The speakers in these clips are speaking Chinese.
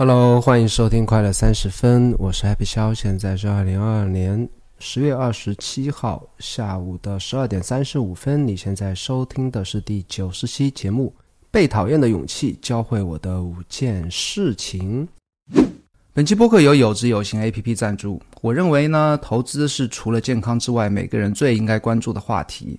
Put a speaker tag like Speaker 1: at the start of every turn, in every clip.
Speaker 1: Hello，欢迎收听快乐三十分，我是 Happy 肖，现在是二零二二年十月二十七号下午的十二点三十五分。你现在收听的是第九十期节目《被讨厌的勇气》，教会我的五件事情。本期播客由有知有行 APP 赞助。我认为呢，投资是除了健康之外，每个人最应该关注的话题。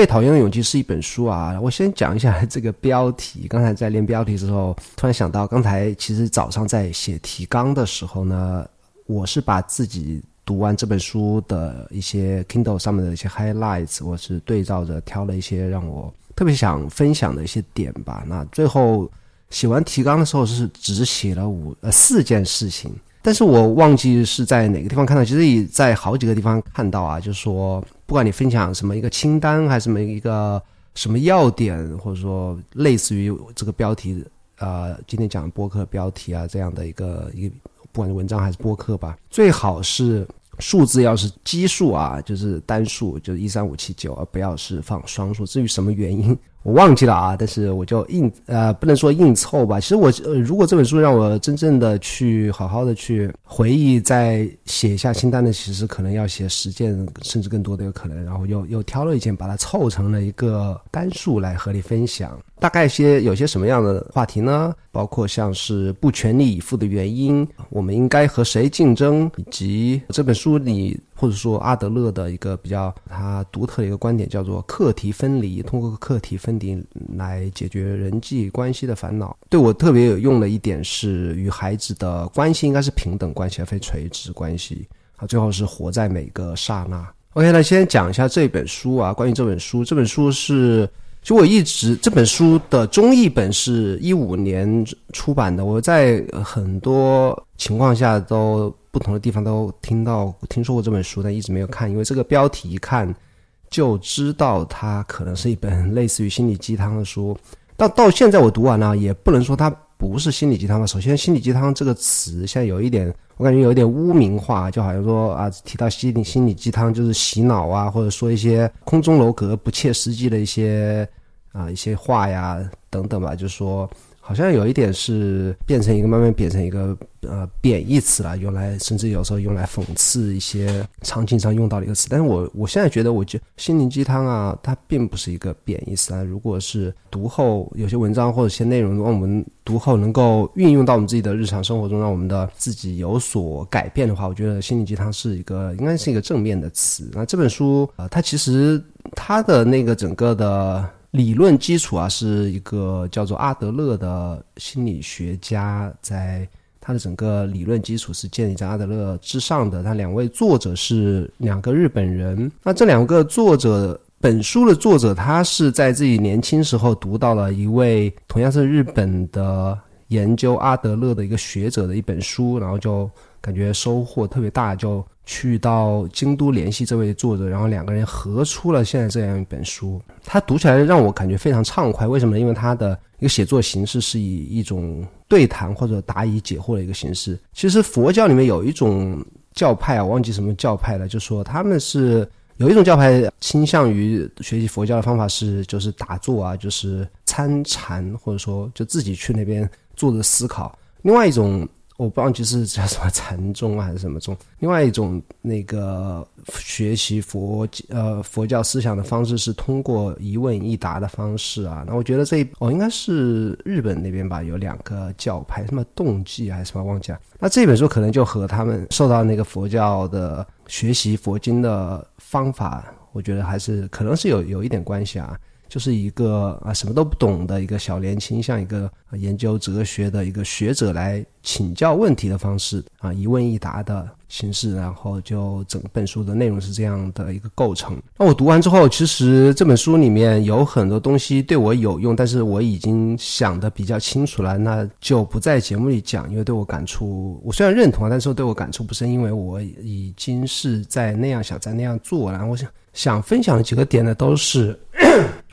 Speaker 1: 被讨厌的勇气是一本书啊！我先讲一下 这个标题。刚才在练标题的时候，突然想到，刚才其实早上在写提纲的时候呢，我是把自己读完这本书的一些 Kindle 上面的一些 highlights，我是对照着挑了一些让我特别想分享的一些点吧。那最后写完提纲的时候，是只写了五呃四件事情。但是我忘记是在哪个地方看到，其实也在好几个地方看到啊，就是说，不管你分享什么一个清单，还是什么一个什么要点，或者说类似于这个标题，呃，今天讲播客标题啊这样的一个一个，不管是文章还是播客吧，最好是数字要是奇数啊，就是单数，就是一三五七九，而不要是放双数。至于什么原因？我忘记了啊，但是我就硬呃，不能说硬凑吧。其实我呃，如果这本书让我真正的去好好的去回忆，再写一下清单的，其实可能要写十件，甚至更多的有可能。然后又又挑了一件，把它凑成了一个单数来和你分享。大概些有些什么样的话题呢？包括像是不全力以赴的原因，我们应该和谁竞争，以及这本书里或者说阿德勒的一个比较他独特的一个观点，叫做课题分离，通过课题分离来解决人际关系的烦恼。对我特别有用的一点是，与孩子的关系应该是平等关系，而非垂直关系。啊，最后是活在每个刹那。OK，那先讲一下这本书啊，关于这本书，这本书是。就我一直这本书的中译本是一五年出版的，我在很多情况下都不同的地方都听到听说过这本书，但一直没有看，因为这个标题一看就知道它可能是一本类似于心理鸡汤的书。到到现在我读完了，也不能说它不是心理鸡汤吧。首先，心理鸡汤这个词现在有一点，我感觉有一点污名化，就好像说啊，提到心理心理鸡汤就是洗脑啊，或者说一些空中楼阁、不切实际的一些。啊，一些话呀，等等吧，就是说，好像有一点是变成一个慢慢变成一个呃贬义词了，用来甚至有时候用来讽刺一些场景上用到的一个词。但是我我现在觉得，我觉心灵鸡汤啊，它并不是一个贬义词啊。如果是读后有些文章或者一些内容，让我们读后能够运用到我们自己的日常生活中，让我们的自己有所改变的话，我觉得心灵鸡汤是一个应该是一个正面的词。那这本书啊，它其实它的那个整个的。理论基础啊，是一个叫做阿德勒的心理学家，在他的整个理论基础是建立在阿德勒之上的。他两位作者是两个日本人。那这两个作者，本书的作者，他是在自己年轻时候读到了一位同样是日本的研究阿德勒的一个学者的一本书，然后就感觉收获特别大，就。去到京都联系这位作者，然后两个人合出了现在这样一本书。他读起来让我感觉非常畅快，为什么呢？因为他的一个写作形式是以一种对谈或者答疑解惑的一个形式。其实佛教里面有一种教派啊，忘记什么教派了，就说他们是有一种教派倾向于学习佛教的方法是就是打坐啊，就是参禅，或者说就自己去那边坐着思考。另外一种。我不忘记是叫什么禅宗还是什么宗。另外一种那个学习佛呃佛教思想的方式是通过一问一答的方式啊。那我觉得这哦应该是日本那边吧，有两个教派，什么动机还是什么忘记了。那这本书可能就和他们受到那个佛教的学习佛经的方法，我觉得还是可能是有有一点关系啊。就是一个啊什么都不懂的一个小年轻，像一个研究哲学的一个学者来请教问题的方式啊，一问一答的形式，然后就整本书的内容是这样的一个构成。那我读完之后，其实这本书里面有很多东西对我有用，但是我已经想的比较清楚了，那就不在节目里讲，因为对我感触，我虽然认同啊，但是对我感触不深，因为我已经是在那样想，在那样做，然后我想。想分享的几个点呢，都是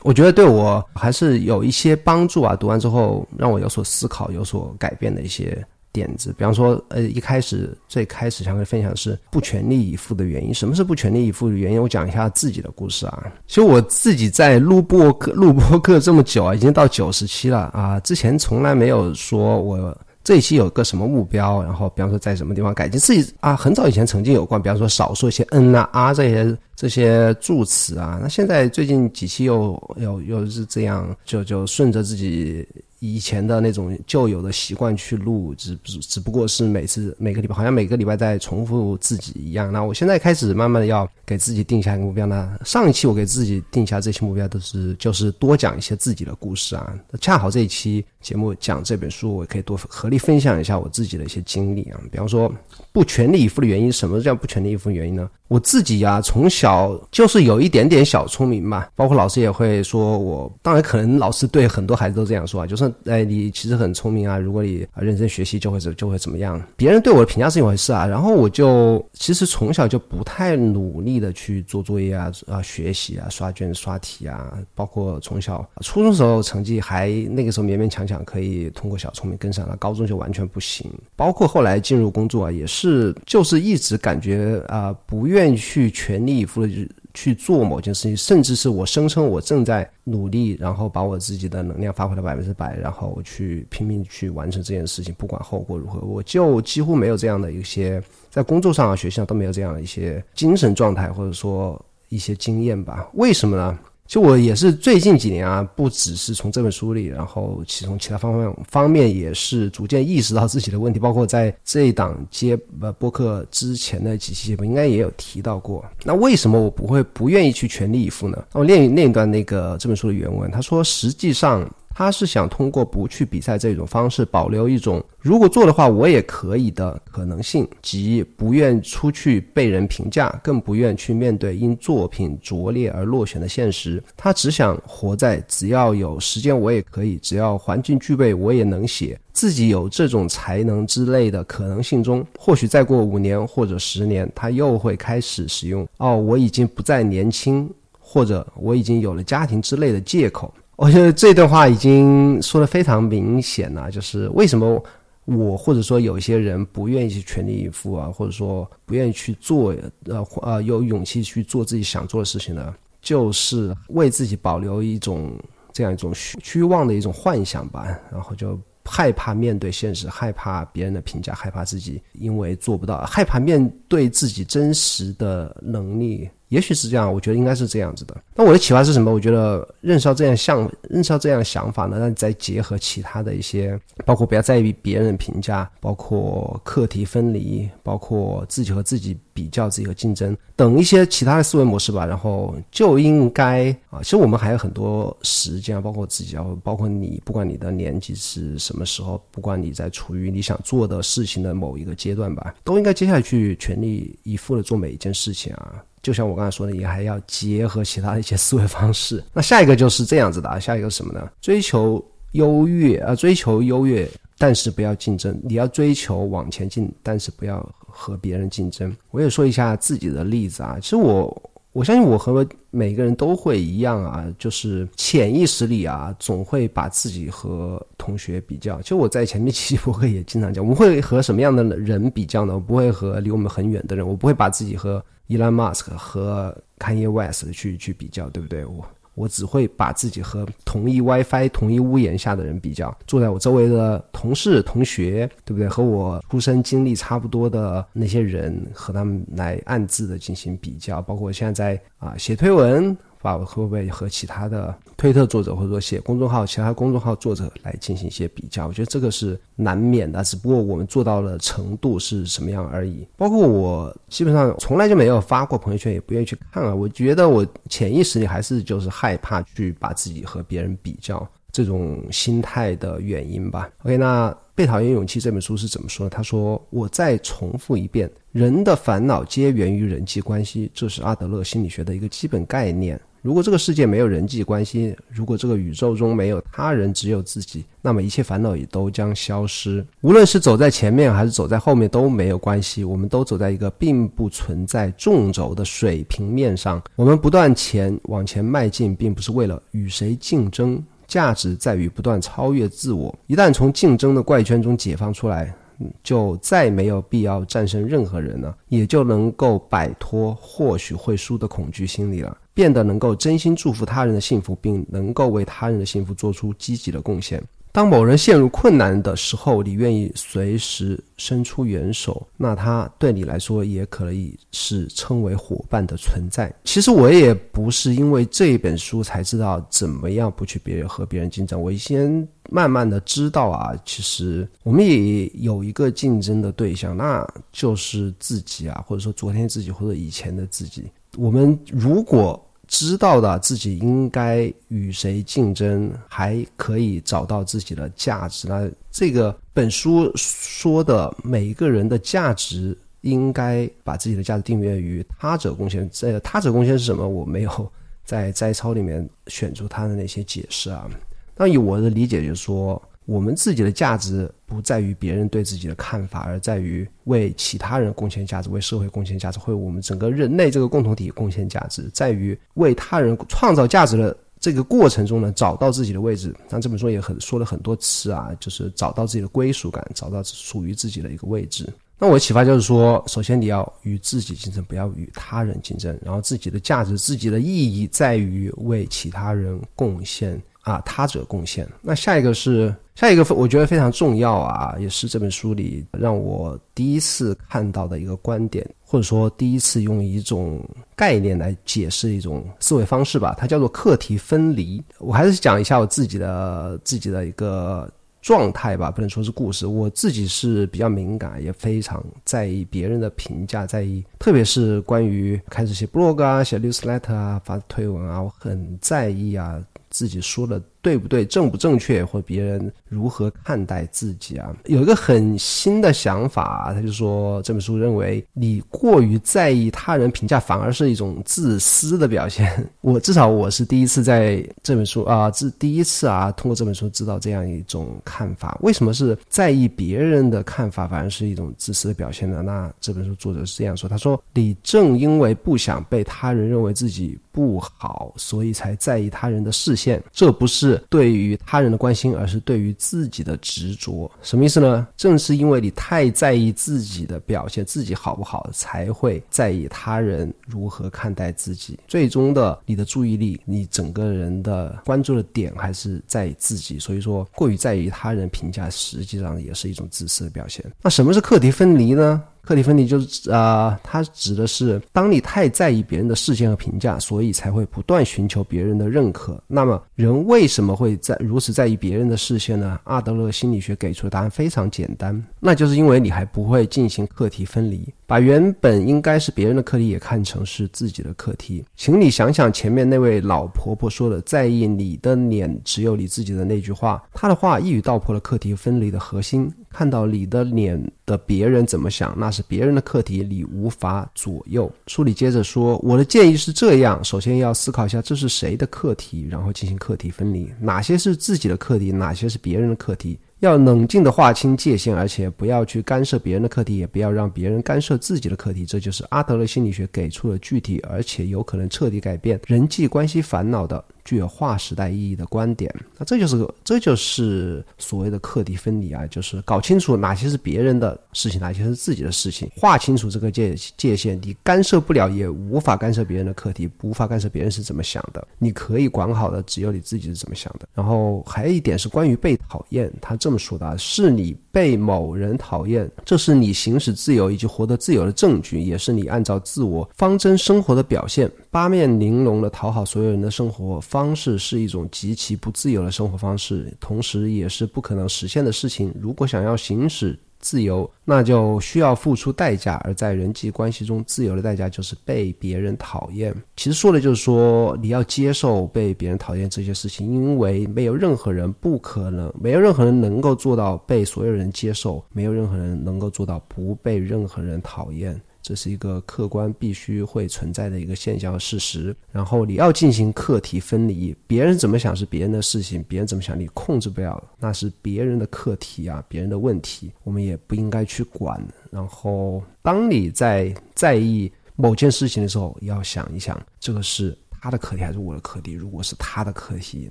Speaker 1: 我觉得对我还是有一些帮助啊。读完之后让我有所思考、有所改变的一些点子。比方说，呃，一开始最开始想跟分享是不全力以赴的原因。什么是不全力以赴的原因？我讲一下自己的故事啊。其实我自己在录播课、录播课这么久啊，已经到九十期了啊。之前从来没有说我。这一期有个什么目标？然后比方说在什么地方改进自己啊？很早以前曾经有过，比方说少说一些嗯啊啊这些这些助词啊。那现在最近几期又又又是这样，就就顺着自己。以前的那种旧有的习惯去录，只只只不过是每次每个礼拜好像每个礼拜在重复自己一样。那我现在开始慢慢的要给自己定下一个目标呢。上一期我给自己定下这些目标都是就是多讲一些自己的故事啊。恰好这一期节目讲这本书，我可以多合力分享一下我自己的一些经历啊。比方说不全力以赴的原因，什么叫不全力以赴的原因呢？我自己呀，从小就是有一点点小聪明嘛，包括老师也会说我。当然，可能老师对很多孩子都这样说啊，就是哎，你其实很聪明啊，如果你认真学习，就会怎就会怎么样。别人对我的评价是一回事啊，然后我就其实从小就不太努力的去做作业啊啊学习啊刷卷刷题啊，包括从小初中时候成绩还那个时候勉勉强强可以通过小聪明跟上了，高中就完全不行。包括后来进入工作啊，也是是就是一直感觉啊不愿。意去全力以赴的去做某件事情，甚至是我声称我正在努力，然后把我自己的能量发挥到百分之百，然后去拼命去完成这件事情，不管后果如何，我就几乎没有这样的一些在工作上啊、学习上都没有这样的一些精神状态，或者说一些经验吧？为什么呢？就我也是最近几年啊，不只是从这本书里，然后其从其他方面方面也是逐渐意识到自己的问题，包括在这一档接呃播客之前的几期节目应该也有提到过。那为什么我不会不愿意去全力以赴呢？我念念一段那个这本书的原文，他说实际上。他是想通过不去比赛这种方式，保留一种如果做的话我也可以的可能性，即不愿出去被人评价，更不愿去面对因作品拙劣而落选的现实。他只想活在只要有时间我也可以，只要环境具备我也能写，自己有这种才能之类的可能性中。或许再过五年或者十年，他又会开始使用“哦，我已经不再年轻”或者“我已经有了家庭”之类的借口。我觉得这段话已经说的非常明显了，就是为什么我或者说有一些人不愿意去全力以赴啊，或者说不愿意去做，呃呃，有勇气去做自己想做的事情呢？就是为自己保留一种这样一种虚虚妄的一种幻想吧，然后就害怕面对现实，害怕别人的评价，害怕自己因为做不到，害怕面对自己真实的能力。也许是这样，我觉得应该是这样子的。那我的启发是什么？我觉得认识到这样想，认识到这样的想法呢，那再结合其他的一些，包括不要在意别人评价，包括课题分离，包括自己和自己比较，自己和竞争等一些其他的思维模式吧。然后就应该啊，其实我们还有很多时间，包括自己，包括你，不管你的年纪是什么时候，不管你在处于你想做的事情的某一个阶段吧，都应该接下去全力以赴的做每一件事情啊。就像我刚才说的，也还要结合其他的一些思维方式。那下一个就是这样子的啊，下一个是什么呢？追求优越啊，追求优越，但是不要竞争。你要追求往前进，但是不要和别人竞争。我也说一下自己的例子啊，其实我。我相信我和每个人都会一样啊，就是潜意识里啊，总会把自己和同学比较。其实我在前面期博客也经常讲，我们会和什么样的人比较呢？我不会和离我们很远的人，我不会把自己和 Elon Musk 和 Kanye West 去去比较，对不对？我。我只会把自己和同一 WiFi、同一屋檐下的人比较，坐在我周围的同事、同学，对不对？和我出生经历差不多的那些人，和他们来暗自的进行比较。包括现在在啊写推文，把我会不会和其他的推特作者或者说写公众号其他公众号作者来进行一些比较？我觉得这个是难免的，只不过我们做到了程度是什么样而已。包括我基本上从来就没有发过朋友圈，也不愿意去看啊。我觉得我潜意识里还是就是害怕去把自己和别人比较这种心态的原因吧。OK，那。《被讨厌勇气》这本书是怎么说？他说：“我再重复一遍，人的烦恼皆源于人际关系，这是阿德勒心理学的一个基本概念。如果这个世界没有人际关系，如果这个宇宙中没有他人，只有自己，那么一切烦恼也都将消失。无论是走在前面还是走在后面都没有关系，我们都走在一个并不存在纵轴的水平面上。我们不断前往前迈进，并不是为了与谁竞争。”价值在于不断超越自我。一旦从竞争的怪圈中解放出来，就再没有必要战胜任何人了，也就能够摆脱或许会输的恐惧心理了，变得能够真心祝福他人的幸福，并能够为他人的幸福做出积极的贡献。当某人陷入困难的时候，你愿意随时伸出援手，那他对你来说也可以是称为伙伴的存在。其实我也不是因为这一本书才知道怎么样不去别人和别人竞争，我先慢慢的知道啊，其实我们也有一个竞争的对象，那就是自己啊，或者说昨天自己或者以前的自己。我们如果知道的自己应该与谁竞争，还可以找到自己的价值。那这个本书说的每一个人的价值，应该把自己的价值定位于他者贡献。这他者贡献是什么？我没有在摘抄里面选出他的那些解释啊。那以我的理解，就是说。我们自己的价值不在于别人对自己的看法，而在于为其他人贡献价值，为社会贡献价值，为我们整个人类这个共同体贡献价值，在于为他人创造价值的这个过程中呢，找到自己的位置。那这本书也很说了很多次啊，就是找到自己的归属感，找到属于自己的一个位置。那我的启发就是说，首先你要与自己竞争，不要与他人竞争。然后自己的价值、自己的意义在于为其他人贡献。啊，他者贡献。那下一个是下一个，我觉得非常重要啊，也是这本书里让我第一次看到的一个观点，或者说第一次用一种概念来解释一种思维方式吧。它叫做课题分离。我还是讲一下我自己的自己的一个状态吧，不能说是故事。我自己是比较敏感，也非常在意别人的评价，在意，特别是关于开始写 blog 啊、写 newsletter 啊、发推文啊，我很在意啊。自己说的对不对、正不正确，或别人如何看待自己啊？有一个很新的想法，他就说这本书认为你过于在意他人评价，反而是一种自私的表现。我至少我是第一次在这本书啊，这第一次啊，通过这本书知道这样一种看法。为什么是在意别人的看法，反而是一种自私的表现呢？那这本书作者是这样说：他说，你正因为不想被他人认为自己不好，所以才在意他人的视。线，这不是是对于他人的关心，而是对于自己的执着。什么意思呢？正是因为你太在意自己的表现，自己好不好，才会在意他人如何看待自己。最终的，你的注意力，你整个人的关注的点还是在自己。所以说，过于在意他人评价，实际上也是一种自私的表现。那什么是课题分离呢？课题分离就是指啊，它指的是当你太在意别人的视线和评价，所以才会不断寻求别人的认可。那么，人为什么会在如此在意别人的视线呢？阿德勒心理学给出的答案非常简单，那就是因为你还不会进行课题分离，把原本应该是别人的课题也看成是自己的课题。请你想想前面那位老婆婆说的“在意你的脸只有你自己的”那句话，她的话一语道破了课题分离的核心。看到你的脸的别人怎么想，那是别人的课题，你无法左右。书里接着说，我的建议是这样：首先要思考一下这是谁的课题，然后进行课题分离，哪些是自己的课题，哪些是别人的课题。要冷静地划清界限，而且不要去干涉别人的课题，也不要让别人干涉自己的课题。这就是阿德勒心理学给出了具体而且有可能彻底改变人际关系烦恼的。具有划时代意义的观点。那这就是个，这就是所谓的课题分离啊，就是搞清楚哪些是别人的事情，哪些是自己的事情，划清楚这个界界限。你干涉不了，也无法干涉别人的课题，无法干涉别人是怎么想的。你可以管好的，只有你自己是怎么想的。然后还有一点是关于被讨厌，他这么说的：啊是你被某人讨厌，这是你行使自由以及活得自由的证据，也是你按照自我方针生活的表现。八面玲珑的讨好所有人的生活方方式是一种极其不自由的生活方式，同时也是不可能实现的事情。如果想要行使自由，那就需要付出代价，而在人际关系中，自由的代价就是被别人讨厌。其实说的就是说，你要接受被别人讨厌这些事情，因为没有任何人不可能，没有任何人能够做到被所有人接受，没有任何人能够做到不被任何人讨厌。这是一个客观必须会存在的一个现象和事实。然后你要进行课题分离，别人怎么想是别人的事情，别人怎么想你控制不了，那是别人的课题啊，别人的问题，我们也不应该去管。然后当你在在意某件事情的时候，要想一想，这个是他的课题还是我的课题？如果是他的课题，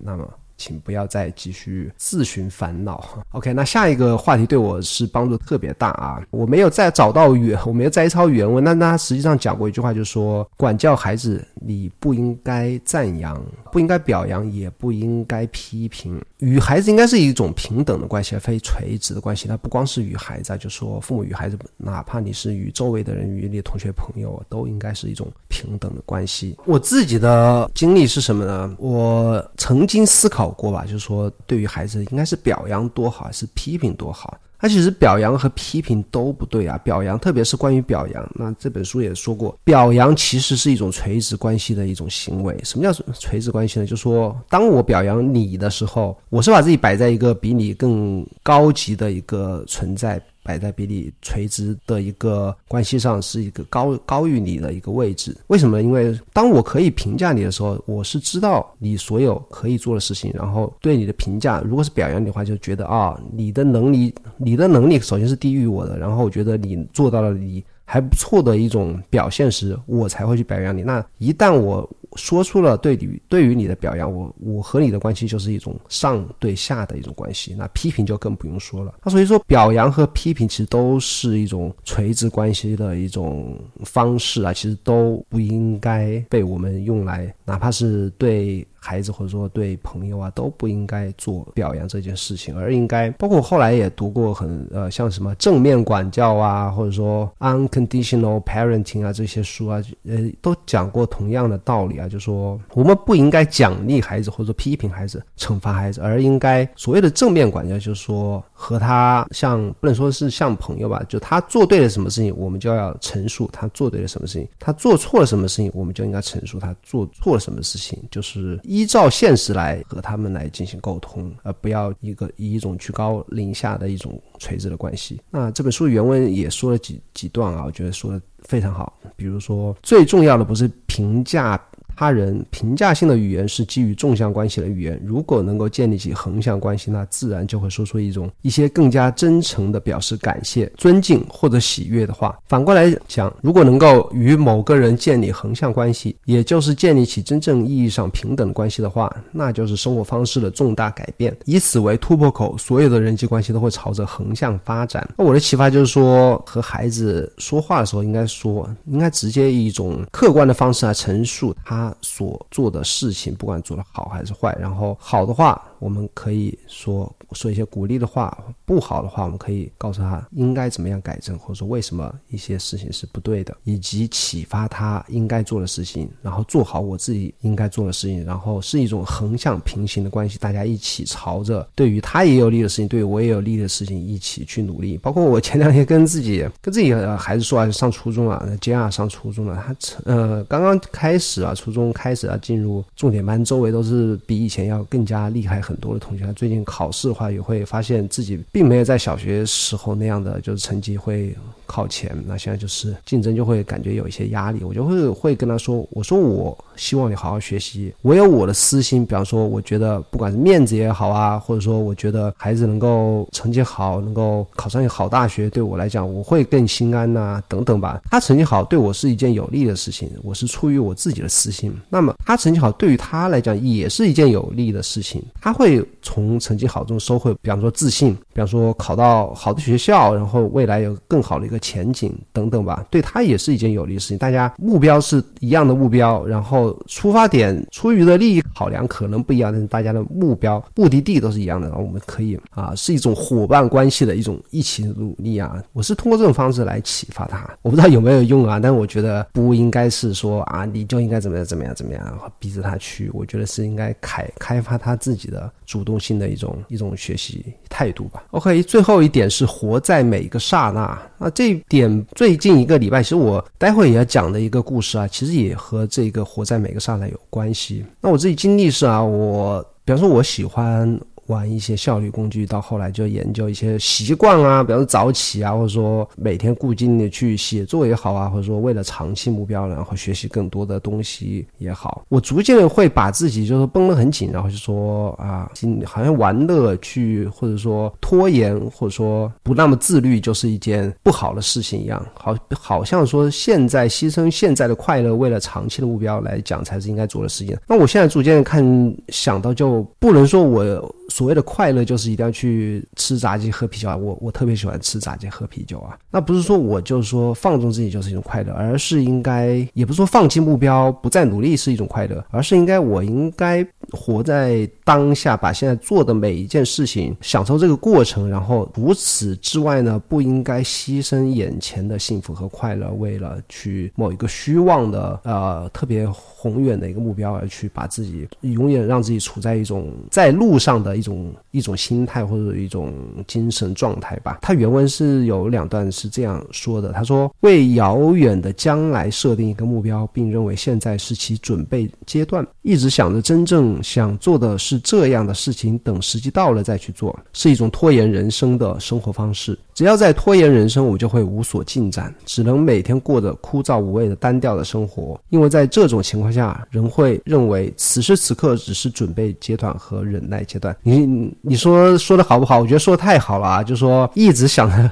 Speaker 1: 那么。请不要再继续自寻烦恼。OK，那下一个话题对我是帮助特别大啊！我没有再找到原，我没有摘抄原文，那他实际上讲过一句话，就是说，管教孩子，你不应该赞扬，不应该表扬，也不应该批评。与孩子应该是一种平等的关系，非垂直的关系。它不光是与孩子，就说父母与孩子，哪怕你是与周围的人，与你的同学朋友，都应该是一种平等的关系。我自己的经历是什么呢？我曾经思考。过吧，就是说，对于孩子，应该是表扬多好，还是批评多好？他其实表扬和批评都不对啊。表扬，特别是关于表扬，那这本书也说过，表扬其实是一种垂直关系的一种行为。什么叫垂直关系呢？就是说，当我表扬你的时候，我是把自己摆在一个比你更高级的一个存在。摆在比你垂直的一个关系上，是一个高高于你的一个位置。为什么？因为当我可以评价你的时候，我是知道你所有可以做的事情，然后对你的评价，如果是表扬你的话，就觉得啊，你的能力，你的能力首先是低于我的，然后我觉得你做到了你还不错的一种表现时，我才会去表扬你。那一旦我说出了对你对于你的表扬，我我和你的关系就是一种上对下的一种关系，那批评就更不用说了。那所以说，表扬和批评其实都是一种垂直关系的一种方式啊，其实都不应该被我们用来，哪怕是对。孩子或者说对朋友啊都不应该做表扬这件事情，而应该包括后来也读过很呃像什么正面管教啊，或者说 unconditional parenting 啊这些书啊，呃都讲过同样的道理啊，就说我们不应该奖励孩子或者批评孩子、惩罚孩子，而应该所谓的正面管教，就是说和他像不能说是像朋友吧，就他做对了什么事情，我们就要陈述他做对了什么事情；他做错了什么事情，我们就应该陈述他做错了什么事情，就是。依照现实来和他们来进行沟通，而不要一个以一种居高临下的一种垂直的关系。那这本书原文也说了几几段啊，我觉得说的非常好。比如说，最重要的不是评价。他人评价性的语言是基于纵向关系的语言，如果能够建立起横向关系，那自然就会说出一种一些更加真诚的表示感谢、尊敬或者喜悦的话。反过来讲，如果能够与某个人建立横向关系，也就是建立起真正意义上平等关系的话，那就是生活方式的重大改变。以此为突破口，所有的人际关系都会朝着横向发展。那我的启发就是说，和孩子说话的时候，应该说，应该直接以一种客观的方式来陈述他所做的事情，不管做的好还是坏，然后好的话，我们可以说说一些鼓励的话；不好的话，我们可以告诉他应该怎么样改正，或者说为什么一些事情是不对的，以及启发他应该做的事情，然后做好我自己应该做的事情，然后是一种横向平行的关系，大家一起朝着对于他也有利的事情，对于我也有利的事情一起去努力。包括我前两天跟自己跟自己孩子说啊，上初中了，接下上初中了，他呃刚刚开始啊，初中。开始啊，进入重点班，周围都是比以前要更加厉害很多的同学，他最近考试的话，也会发现自己并没有在小学时候那样的就是成绩会靠前，那现在就是竞争就会感觉有一些压力。我就会会跟他说，我说我希望你好好学习，我有我的私心，比方说我觉得不管是面子也好啊，或者说我觉得孩子能够成绩好，能够考上一个好大学，对我来讲我会更心安呐，等等吧。他成绩好对我是一件有利的事情，我是出于我自己的私心。那么他成绩好对于他来讲也是一件有利的事情，他会从成绩好中收获，比方说自信，比方说考到好的学校，然后未来有更好的一个前景等等吧，对他也是一件有利的事情。大家目标是一样的目标，然后出发点出于的利益考量可能不一样，但是大家的目标目的地都是一样的，然后我们可以啊是一种伙伴关系的一种一起努力啊。我是通过这种方式来启发他，我不知道有没有用啊，但我觉得不应该是说啊你就应该怎么样怎么样怎么样逼着他去，我觉得是应该开开发他自己的主动性的一种一种学习态度吧。OK，最后一点是活在每一个刹那。那这一点最近一个礼拜，其实我待会也要讲的一个故事啊，其实也和这个活在每个刹那有关系。那我自己经历是啊，我比方说我喜欢。玩一些效率工具，到后来就研究一些习惯啊，比方说早起啊，或者说每天固定的去写作也好啊，或者说为了长期目标，然后学习更多的东西也好，我逐渐的会把自己就是绷得很紧，然后就说啊，好像玩乐去，或者说拖延，或者说不那么自律，就是一件不好的事情一样，好，好像说现在牺牲现在的快乐，为了长期的目标来讲，才是应该做的事情。那我现在逐渐看想到，就不能说我。所谓的快乐就是一定要去吃炸鸡喝啤酒啊！我我特别喜欢吃炸鸡喝啤酒啊！那不是说我就是说放纵自己就是一种快乐，而是应该也不是说放弃目标不再努力是一种快乐，而是应该我应该活在当下，把现在做的每一件事情享受这个过程，然后除此之外呢，不应该牺牲眼前的幸福和快乐，为了去某一个虚妄的呃特别宏远的一个目标而去把自己永远让自己处在一种在路上的一。一种心态或者一种精神状态吧。他原文是有两段是这样说的：他说，为遥远的将来设定一个目标，并认为现在是其准备阶段，一直想着真正想做的是这样的事情，等时机到了再去做，是一种拖延人生的生活方式。只要在拖延人生，我们就会无所进展，只能每天过着枯燥无味的单调的生活。因为在这种情况下，人会认为此时此刻只是准备阶段和忍耐阶段。你你说说的好不好？我觉得说的太好了啊！就说一直想着。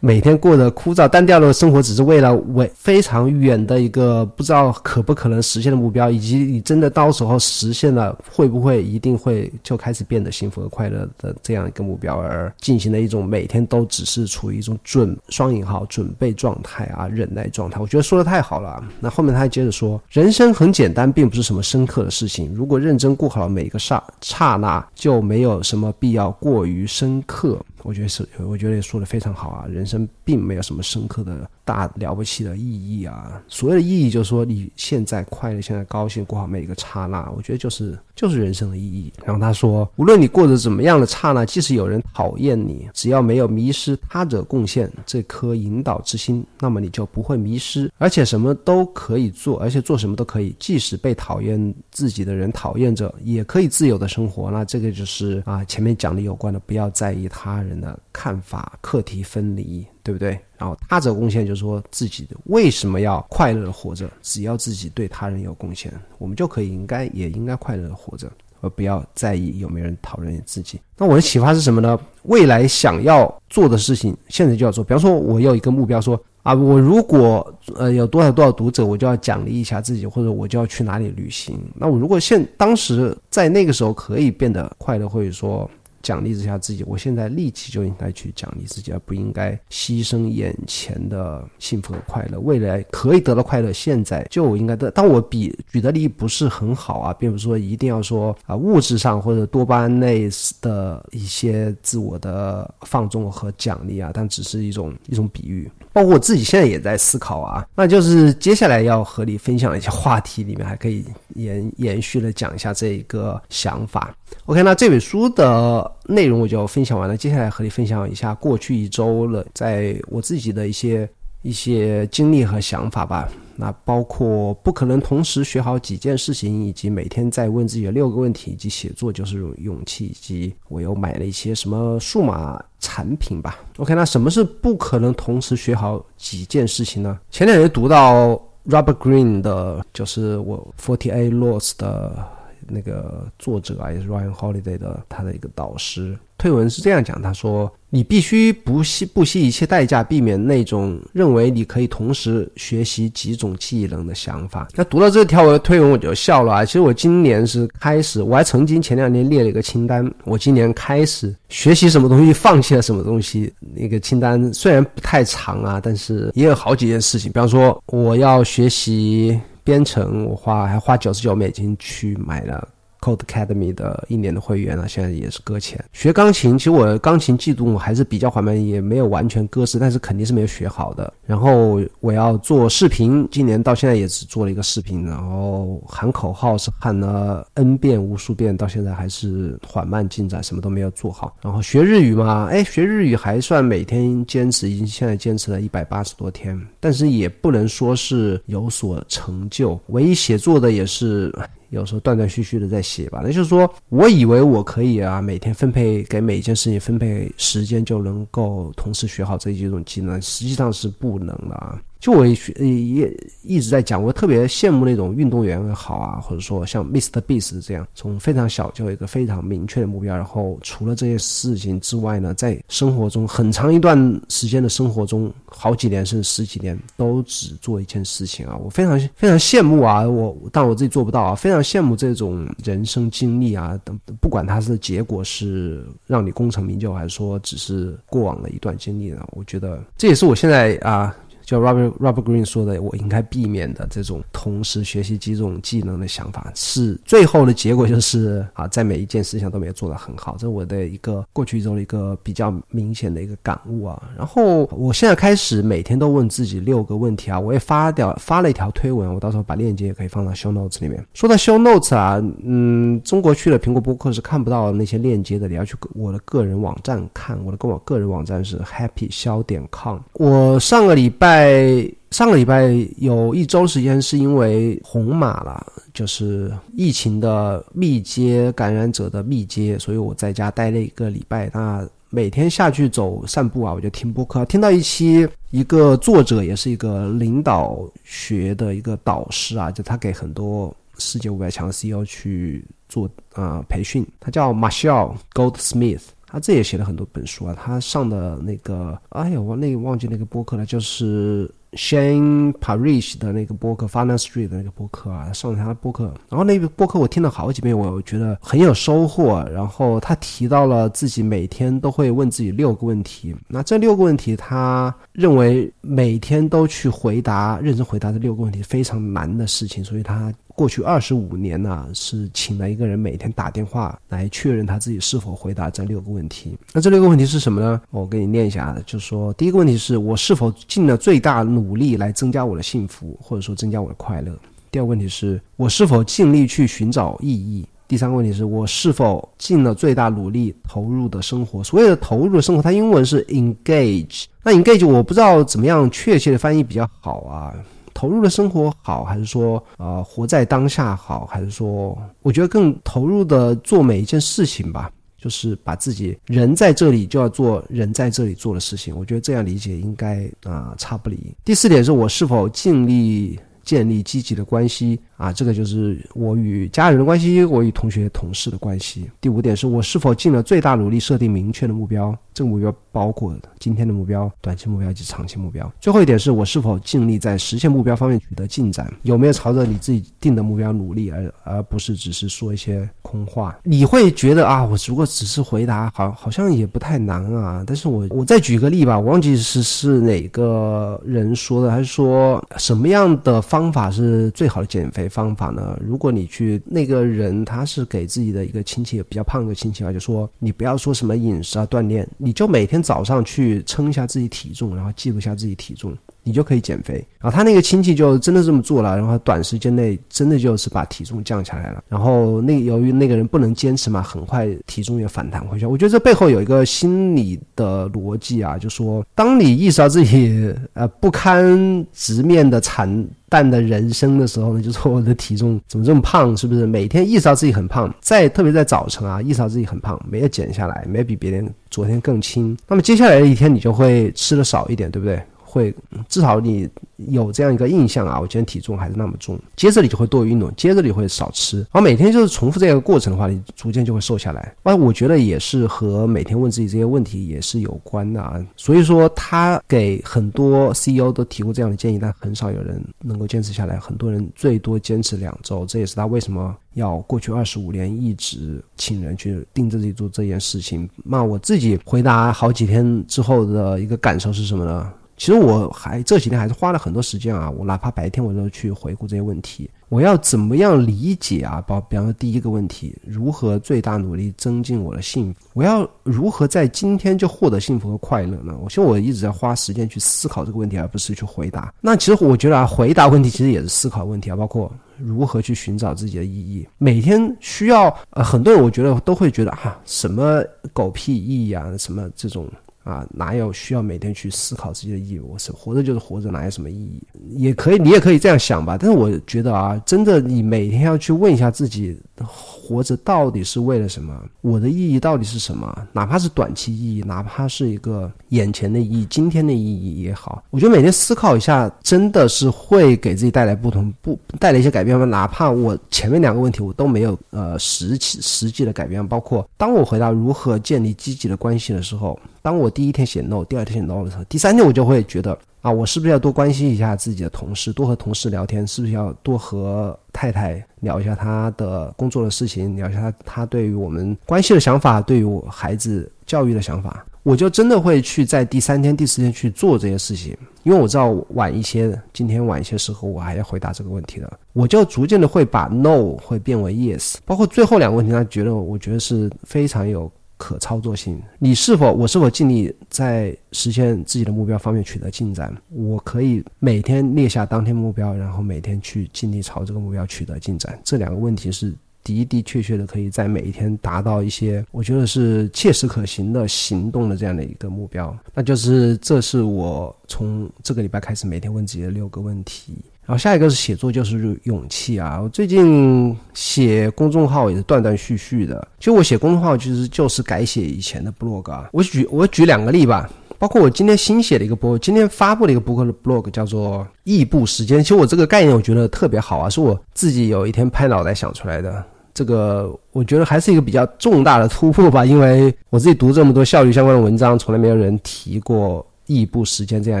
Speaker 1: 每天过着枯燥单调的生活，只是为了为非常远的一个不知道可不可能实现的目标，以及你真的到时候实现了，会不会一定会就开始变得幸福和快乐的这样一个目标而进行的一种每天都只是处于一种准双引号准备状态啊，忍耐状态。我觉得说的太好了。那后面他还接着说，人生很简单，并不是什么深刻的事情。如果认真过好了每一个刹刹那，就没有什么必要过于深刻。我觉得是，我觉得也说的非常好啊。人生并没有什么深刻的。大了不起的意义啊！所谓的意义就是说，你现在快乐，现在高兴，过好每一个刹那，我觉得就是就是人生的意义。然后他说，无论你过着怎么样的刹那，即使有人讨厌你，只要没有迷失他者贡献这颗引导之心，那么你就不会迷失，而且什么都可以做，而且做什么都可以。即使被讨厌自己的人讨厌着，也可以自由的生活。那这个就是啊，前面讲的有关的，不要在意他人的看法，课题分离。对不对？然后他者贡献就是说自己为什么要快乐的活着？只要自己对他人有贡献，我们就可以应该也应该快乐的活着，而不要在意有没有人讨论自己。那我的启发是什么呢？未来想要做的事情，现在就要做。比方说，我有一个目标，说啊，我如果呃有多少多少读者，我就要奖励一下自己，或者我就要去哪里旅行。那我如果现当时在那个时候可以变得快乐，或者说。奖励一下自己，我现在立即就应该去奖励自己，而不应该牺牲眼前的幸福和快乐。未来可以得到快乐，现在就应该得。但我比举的例不是很好啊，并不是说一定要说啊物质上或者多巴胺类的一些自我的放纵和奖励啊，但只是一种一种比喻。包括我自己现在也在思考啊，那就是接下来要和你分享一些话题里面，还可以延延续的讲一下这一个想法。OK，那这本书的内容我就分享完了，接下来和你分享一下过去一周了，在我自己的一些一些经历和想法吧。那包括不可能同时学好几件事情，以及每天在问自己的六个问题，以及写作就是勇勇气，以及我又买了一些什么数码产品吧。OK，那什么是不可能同时学好几件事情呢？前两天读到 Robert Green 的，就是我 Forty Eight Laws 的那个作者啊，也是 Ryan Holiday 的他的一个导师。推文是这样讲，他说：“你必须不惜不惜一切代价，避免那种认为你可以同时学习几种技能的想法。”那读到这条文推文，我就笑了啊！其实我今年是开始，我还曾经前两年列了一个清单，我今年开始学习什么东西，放弃了什么东西。那个清单虽然不太长啊，但是也有好几件事情。比方说，我要学习编程，我花还花九十九美金去买了。Code Academy 的一年的会员啊，现在也是搁浅。学钢琴，其实我钢琴进度还是比较缓慢，也没有完全搁置，但是肯定是没有学好的。然后我要做视频，今年到现在也只做了一个视频，然后喊口号是喊了 N 遍、无数遍，到现在还是缓慢进展，什么都没有做好。然后学日语嘛，哎，学日语还算每天坚持，已经现在坚持了一百八十多天，但是也不能说是有所成就。唯一写作的也是。有时候断断续续的在写吧，那就是说我以为我可以啊，每天分配给每一件事情分配时间就能够同时学好这几种技能，实际上是不能的啊。就我也也一直在讲，我特别羡慕那种运动员好啊，或者说像 Mr. Beast 这样，从非常小就有一个非常明确的目标，然后除了这些事情之外呢，在生活中很长一段时间的生活中，好几年甚至十几年都只做一件事情啊，我非常非常羡慕啊，我但我自己做不到啊，非常羡慕这种人生经历啊，等不管它是结果是让你功成名就，还是说只是过往的一段经历呢，我觉得这也是我现在啊。就 Robert Robert Green 说的，我应该避免的这种同时学习几种技能的想法，是最后的结果就是啊，在每一件事情都没有做得很好，这是我的一个过去一周的一个比较明显的一个感悟啊。然后我现在开始每天都问自己六个问题啊，我也发掉发了一条推文，我到时候把链接也可以放到 Show Notes 里面。说到 Show Notes 啊，嗯，中国区的苹果播客是看不到那些链接的，你要去我的个人网站看，我的个我个人网站是 Happy 肖点 com。我上个礼拜。在上个礼拜有一周时间是因为红码了，就是疫情的密接感染者的密接，所以我在家待了一个礼拜。那每天下去走散步啊，我就听播客，听到一期一个作者也是一个领导学的一个导师啊，就他给很多世界五百强 CEO 去做啊培训，他叫 Marshall Goldsmith。他这也写了很多本书啊，他上的那个，哎呀，我那忘记那个播客了，就是 Shane Parrish 的那个播客 f i n a n Street 的那个播客啊，上了他的播客，然后那个播客我听了好几遍，我觉得很有收获。然后他提到了自己每天都会问自己六个问题，那这六个问题，他认为每天都去回答、认真回答这六个问题非常难的事情，所以他。过去二十五年呢，是请了一个人每天打电话来确认他自己是否回答这六个问题。那这六个问题是什么呢？我给你念一下，就是说，第一个问题是我是否尽了最大努力来增加我的幸福，或者说增加我的快乐？第二个问题是我是否尽力去寻找意义？第三个问题是我是否尽了最大努力投入的生活？所谓的投入的生活，它英文是 engage。那 engage 我不知道怎么样确切的翻译比较好啊。投入的生活好，还是说啊活在当下好，还是说我觉得更投入的做每一件事情吧，就是把自己人在这里就要做人在这里做的事情。我觉得这样理解应该啊差不离。第四点是我是否尽力建立积极的关系。啊，这个就是我与家人的关系，我与同学、同事的关系。第五点是我是否尽了最大努力设定明确的目标，这个目标包括今天的目标、短期目标以及长期目标。最后一点是我是否尽力在实现目标方面取得进展，有没有朝着你自己定的目标努力，而而不是只是说一些空话。你会觉得啊，我如果只是回答，好好像也不太难啊。但是我我再举个例吧，我忘记是是哪个人说的，还是说什么样的方法是最好的减肥？方法呢？如果你去那个人，他是给自己的一个亲戚比较胖的亲戚啊，就说你不要说什么饮食啊、锻炼，你就每天早上去称一下自己体重，然后记录一下自己体重。你就可以减肥。然后他那个亲戚就真的这么做了，然后短时间内真的就是把体重降下来了。然后那由于那个人不能坚持嘛，很快体重也反弹回去。我觉得这背后有一个心理的逻辑啊，就说当你意识到自己呃不堪直面的惨。淡的人生的时候呢，就说我的体重怎么这么胖？是不是每天意识到自己很胖，在特别在早晨啊，意识到自己很胖，没有减下来，没有比别人昨天更轻。那么接下来的一天，你就会吃的少一点，对不对？会至少你有这样一个印象啊，我今天体重还是那么重。接着你就会多运动，接着你会少吃，然后每天就是重复这个过程的话，你逐渐就会瘦下来。那我觉得也是和每天问自己这些问题也是有关的啊。所以说他给很多 CEO 都提过这样的建议，但很少有人能够坚持下来。很多人最多坚持两周，这也是他为什么要过去二十五年一直请人去盯着自己做这件事情。那我自己回答好几天之后的一个感受是什么呢？其实我还这几天还是花了很多时间啊，我哪怕白天我都去回顾这些问题。我要怎么样理解啊？包比方说第一个问题，如何最大努力增进我的幸福？我要如何在今天就获得幸福和快乐呢？我其实我一直在花时间去思考这个问题，而不是去回答。那其实我觉得啊，回答问题其实也是思考问题啊，包括如何去寻找自己的意义。每天需要呃，很多人我觉得都会觉得啊，什么狗屁意义啊，什么这种。啊，哪有需要每天去思考自己的意义？我是活着就是活着，哪有什么意义？也可以，你也可以这样想吧。但是我觉得啊，真的，你每天要去问一下自己。活着到底是为了什么？我的意义到底是什么？哪怕是短期意义，哪怕是一个眼前的意义、今天的意义也好，我觉得每天思考一下，真的是会给自己带来不同，不带来一些改变吗？哪怕我前面两个问题我都没有呃实际实际的改变，包括当我回答如何建立积极的关系的时候，当我第一天写 no，第二天写 no 的时候，第三天我就会觉得。啊，我是不是要多关心一下自己的同事，多和同事聊天？是不是要多和太太聊一下他的工作的事情，聊一下他他对于我们关系的想法，对于我孩子教育的想法？我就真的会去在第三天、第四天去做这些事情，因为我知道晚一些，今天晚一些时候我还要回答这个问题的，我就逐渐的会把 no 会变为 yes，包括最后两个问题，他觉得我觉得是非常有。可操作性，你是否我是否尽力在实现自己的目标方面取得进展？我可以每天列下当天目标，然后每天去尽力朝这个目标取得进展。这两个问题是的的确确的，可以在每一天达到一些我觉得是切实可行的行动的这样的一个目标。那就是这是我从这个礼拜开始每天问自己的六个问题。然后下一个是写作，就是勇气啊！我最近写公众号也是断断续续的。其实我写公众号其实就是改写以前的 blog 啊。我举我举两个例吧，包括我今天新写的一个博，今天发布的一个博客的 blog 叫做“异步时间”。其实我这个概念我觉得特别好啊，是我自己有一天拍脑袋想出来的。这个我觉得还是一个比较重大的突破吧，因为我自己读这么多效率相关的文章，从来没有人提过。异步时间这样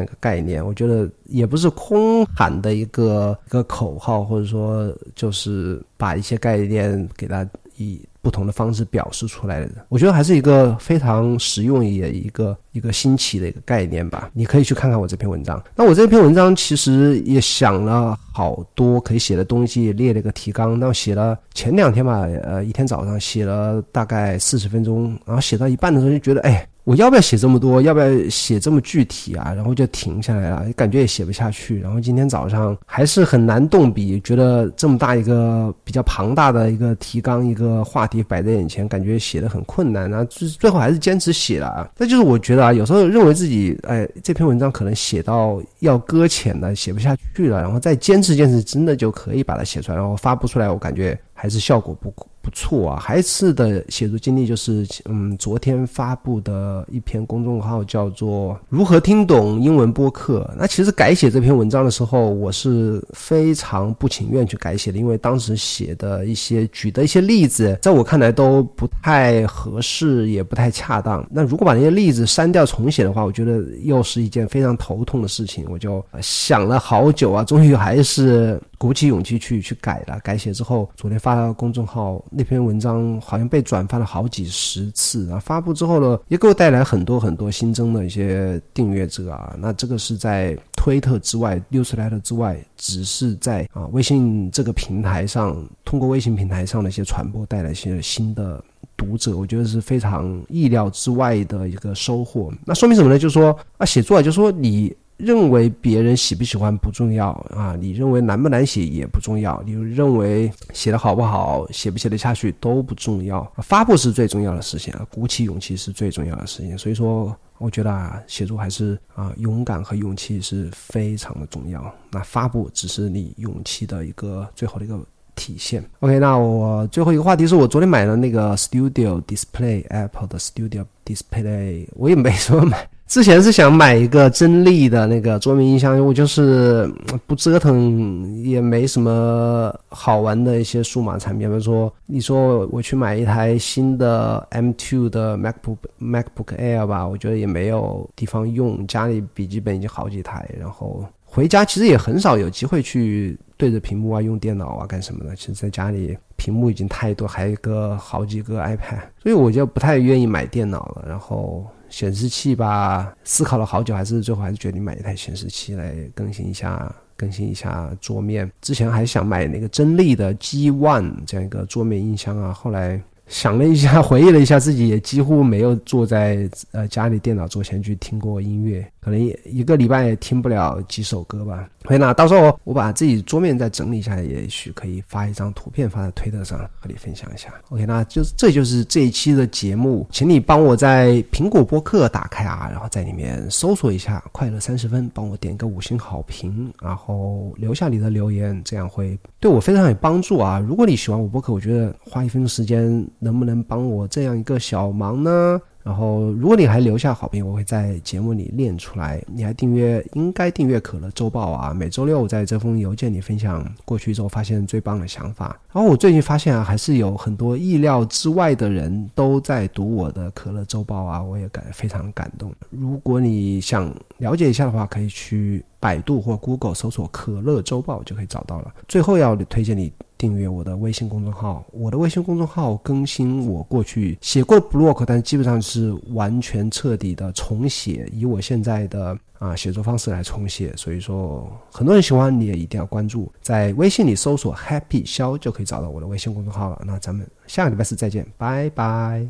Speaker 1: 一个概念，我觉得也不是空喊的一个一个口号，或者说就是把一些概念给它以不同的方式表示出来的。我觉得还是一个非常实用也一个一个新奇的一个概念吧。你可以去看看我这篇文章。那我这篇文章其实也想了好多可以写的东西，列了一个提纲。那我写了前两天吧，呃，一天早上写了大概四十分钟，然后写到一半的时候就觉得，哎。我要不要写这么多？要不要写这么具体啊？然后就停下来了，感觉也写不下去。然后今天早上还是很难动笔，觉得这么大一个比较庞大的一个提纲、一个话题摆在眼前，感觉写的很困难。然后最最后还是坚持写了。那就是我觉得啊，有时候认为自己哎这篇文章可能写到要搁浅了，写不下去了，然后再坚持坚持，真的就可以把它写出来，然后发布出来。我感觉。还是效果不错啊！还一次的写作经历就是，嗯，昨天发布的一篇公众号叫做《如何听懂英文播客》。那其实改写这篇文章的时候，我是非常不情愿去改写的，因为当时写的一些举的一些例子，在我看来都不太合适，也不太恰当。那如果把那些例子删掉重写的话，我觉得又是一件非常头痛的事情。我就想了好久啊，终于还是。鼓起勇气去去改了，改写之后，昨天发到公众号那篇文章好像被转发了好几十次啊！发布之后呢，也给我带来很多很多新增的一些订阅者啊。那这个是在推特之外、Newsletter 之外，只是在啊微信这个平台上，通过微信平台上的一些传播带来一些新的读者，我觉得是非常意料之外的一个收获。那说明什么呢？就是说啊，写作啊，就是说你。认为别人喜不喜欢不重要啊，你认为难不难写也不重要，你认为写的好不好，写不写得下去都不重要，发布是最重要的事情啊，鼓起勇气是最重要的事情。所以说，我觉得啊，写作还是啊，勇敢和勇气是非常的重要。那发布只是你勇气的一个最好的一个体现。OK，那我最后一个话题是我昨天买的那个 Studio Display，Apple 的 Studio Display，我也没说买。之前是想买一个真力的那个桌面音箱，我就是不折腾，也没什么好玩的一些数码产品。比如说，你说我去买一台新的 M2 的 MacBook MacBook Air 吧，我觉得也没有地方用，家里笔记本已经好几台，然后回家其实也很少有机会去对着屏幕啊用电脑啊干什么的。其实在家里屏幕已经太多，还有一个好几个 iPad，所以我就不太愿意买电脑了。然后。显示器吧，思考了好久，还是最后还是决定买一台显示器来更新一下，更新一下桌面。之前还想买那个真力的 G One 这样一个桌面音箱啊，后来。想了一下，回忆了一下，自己也几乎没有坐在呃家里电脑桌前去听过音乐，可能一个礼拜也听不了几首歌吧。所以呢，到时候我把自己桌面再整理一下，也许可以发一张图片发在推特上和你分享一下。OK，那就是这就是这一期的节目，请你帮我在苹果播客打开啊，然后在里面搜索一下“快乐三十分”，帮我点个五星好评，然后留下你的留言，这样会对我非常有帮助啊。如果你喜欢我播客，我觉得花一分钟时间。能不能帮我这样一个小忙呢？然后，如果你还留下好评，我会在节目里念出来。你还订阅，应该订阅可乐周报啊！每周六在这封邮件里分享过去之后发现最棒的想法。然后我最近发现啊，还是有很多意料之外的人都在读我的可乐周报啊，我也感非常感动。如果你想了解一下的话，可以去百度或 Google 搜索“可乐周报”就可以找到了。最后要推荐你。订阅我的微信公众号，我的微信公众号更新我过去写过 blog，但基本上是完全彻底的重写，以我现在的啊写作方式来重写。所以说，很多人喜欢你也一定要关注，在微信里搜索 Happy 肖就可以找到我的微信公众号了。那咱们下个礼拜四再见，拜拜。